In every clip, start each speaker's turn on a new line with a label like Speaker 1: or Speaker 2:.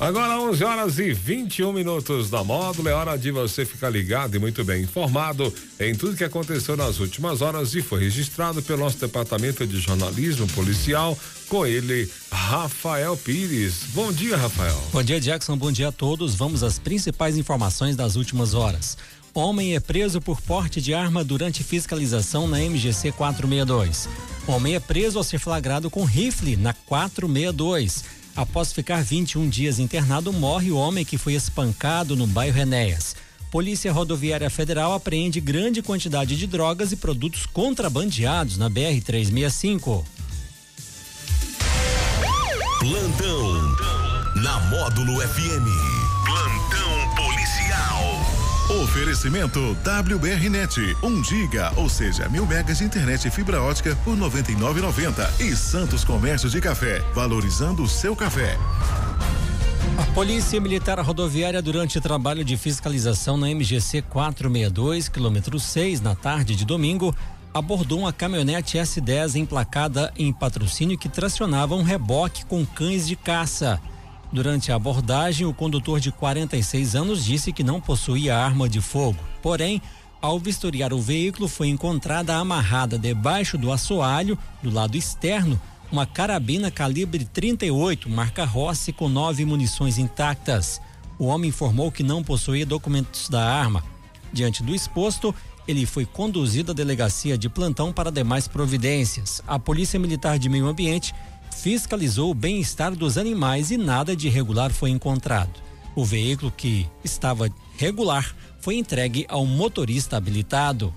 Speaker 1: Agora 11 horas e 21 minutos da módulo. É hora de você ficar ligado e muito bem informado em tudo que aconteceu nas últimas horas e foi registrado pelo nosso departamento de jornalismo policial. Com ele, Rafael Pires. Bom dia, Rafael.
Speaker 2: Bom dia, Jackson. Bom dia a todos. Vamos às principais informações das últimas horas. Homem é preso por porte de arma durante fiscalização na MGC 462. Homem é preso ao ser flagrado com rifle na 462. Após ficar 21 dias internado, morre o homem que foi espancado no bairro Enéas. Polícia Rodoviária Federal apreende grande quantidade de drogas e produtos contrabandeados na BR-365.
Speaker 3: Plantão na Módulo FM. Oferecimento WBRnet, 1 giga, ou seja, mil megas de internet e fibra ótica por 99,90 e Santos Comércio de Café, valorizando o seu café.
Speaker 2: A Polícia Militar Rodoviária, durante trabalho de fiscalização na MGC 462, quilômetro 6, na tarde de domingo, abordou uma caminhonete S10 emplacada em patrocínio que tracionava um reboque com cães de caça. Durante a abordagem, o condutor de 46 anos disse que não possuía arma de fogo. Porém, ao vistoriar o veículo, foi encontrada amarrada debaixo do assoalho, do lado externo, uma carabina calibre 38, marca Rossi, com nove munições intactas. O homem informou que não possuía documentos da arma. Diante do exposto, ele foi conduzido à delegacia de plantão para demais providências. A Polícia Militar de Meio Ambiente fiscalizou o bem-estar dos animais e nada de irregular foi encontrado. O veículo que estava regular foi entregue ao motorista habilitado.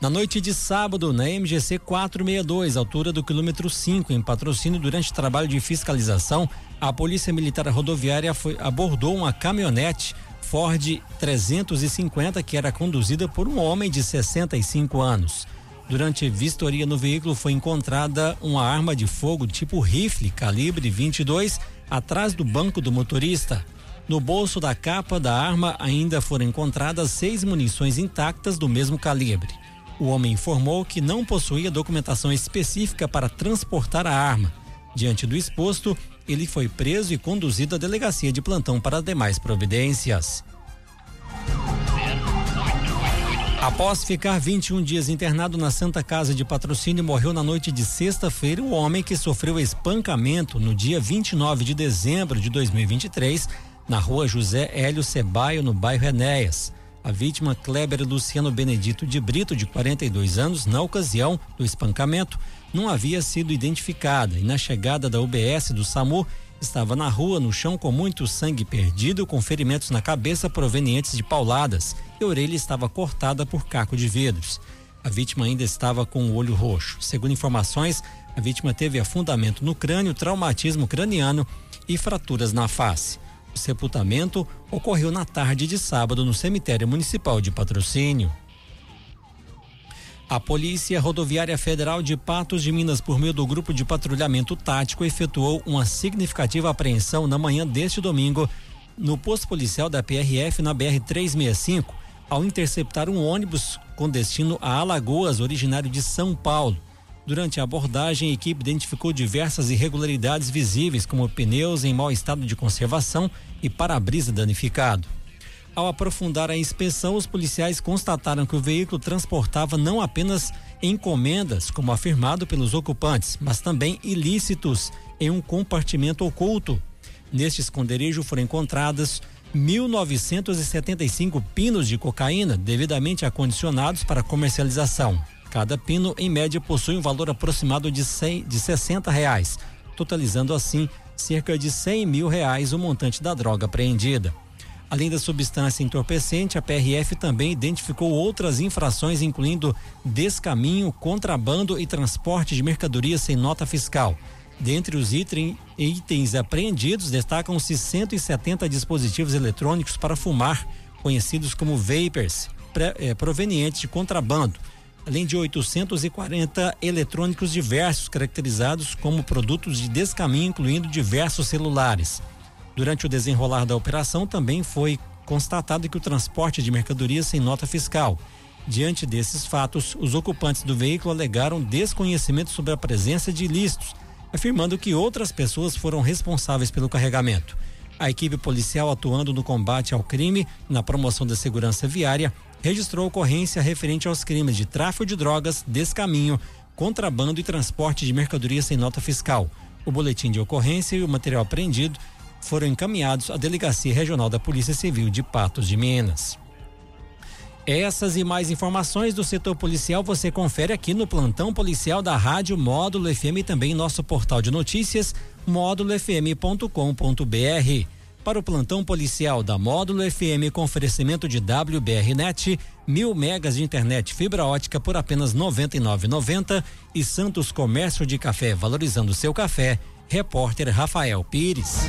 Speaker 2: Na noite de sábado, na MGC 462, altura do quilômetro 5, em patrocínio durante trabalho de fiscalização, a Polícia Militar Rodoviária foi, abordou uma caminhonete Ford 350 que era conduzida por um homem de 65 anos. Durante vistoria no veículo foi encontrada uma arma de fogo tipo rifle calibre 22 atrás do banco do motorista. No bolso da capa da arma ainda foram encontradas seis munições intactas do mesmo calibre. O homem informou que não possuía documentação específica para transportar a arma. Diante do exposto, ele foi preso e conduzido à delegacia de plantão para demais providências. Após ficar 21 dias internado na Santa Casa de Patrocínio, morreu na noite de sexta-feira o homem que sofreu espancamento no dia 29 de dezembro de 2023, na rua José Hélio Cebaio, no bairro Enéas. A vítima, Kleber Luciano Benedito de Brito, de 42 anos, na ocasião do espancamento, não havia sido identificada e na chegada da UBS do SAMU estava na rua, no chão, com muito sangue perdido, com ferimentos na cabeça provenientes de pauladas, e a orelha estava cortada por caco de vidros. A vítima ainda estava com o olho roxo. Segundo informações, a vítima teve afundamento no crânio, traumatismo craniano e fraturas na face. O sepultamento ocorreu na tarde de sábado no cemitério municipal de Patrocínio. A Polícia Rodoviária Federal de Patos de Minas, por meio do Grupo de Patrulhamento Tático, efetuou uma significativa apreensão na manhã deste domingo no posto policial da PRF na BR-365, ao interceptar um ônibus com destino a Alagoas, originário de São Paulo. Durante a abordagem, a equipe identificou diversas irregularidades visíveis, como pneus em mau estado de conservação e para-brisa danificado. Ao aprofundar a inspeção, os policiais constataram que o veículo transportava não apenas encomendas, como afirmado pelos ocupantes, mas também ilícitos em um compartimento oculto. Neste esconderijo foram encontradas 1.975 pinos de cocaína devidamente acondicionados para comercialização. Cada pino, em média, possui um valor aproximado de, 100, de 60 reais, totalizando assim cerca de 100 mil reais o montante da droga apreendida. Além da substância entorpecente, a PRF também identificou outras infrações, incluindo descaminho, contrabando e transporte de mercadorias sem nota fiscal. Dentre os itens apreendidos, destacam-se 170 dispositivos eletrônicos para fumar, conhecidos como vapers, eh, provenientes de contrabando, além de 840 eletrônicos diversos, caracterizados como produtos de descaminho, incluindo diversos celulares. Durante o desenrolar da operação, também foi constatado que o transporte de mercadorias sem nota fiscal. Diante desses fatos, os ocupantes do veículo alegaram desconhecimento sobre a presença de ilícitos, afirmando que outras pessoas foram responsáveis pelo carregamento. A equipe policial atuando no combate ao crime, na promoção da segurança viária, registrou ocorrência referente aos crimes de tráfico de drogas, descaminho, contrabando e transporte de mercadorias sem nota fiscal. O boletim de ocorrência e o material apreendido foram encaminhados à Delegacia Regional da Polícia Civil de Patos de Minas. Essas e mais informações do setor policial você confere aqui no plantão policial da Rádio Módulo FM e também em nosso portal de notícias módulofm.com.br. Para o plantão policial da Módulo FM com oferecimento de WBRnet, mil megas de internet fibra ótica por apenas R$ 99,90 e Santos Comércio de Café valorizando seu café. Repórter Rafael Pires.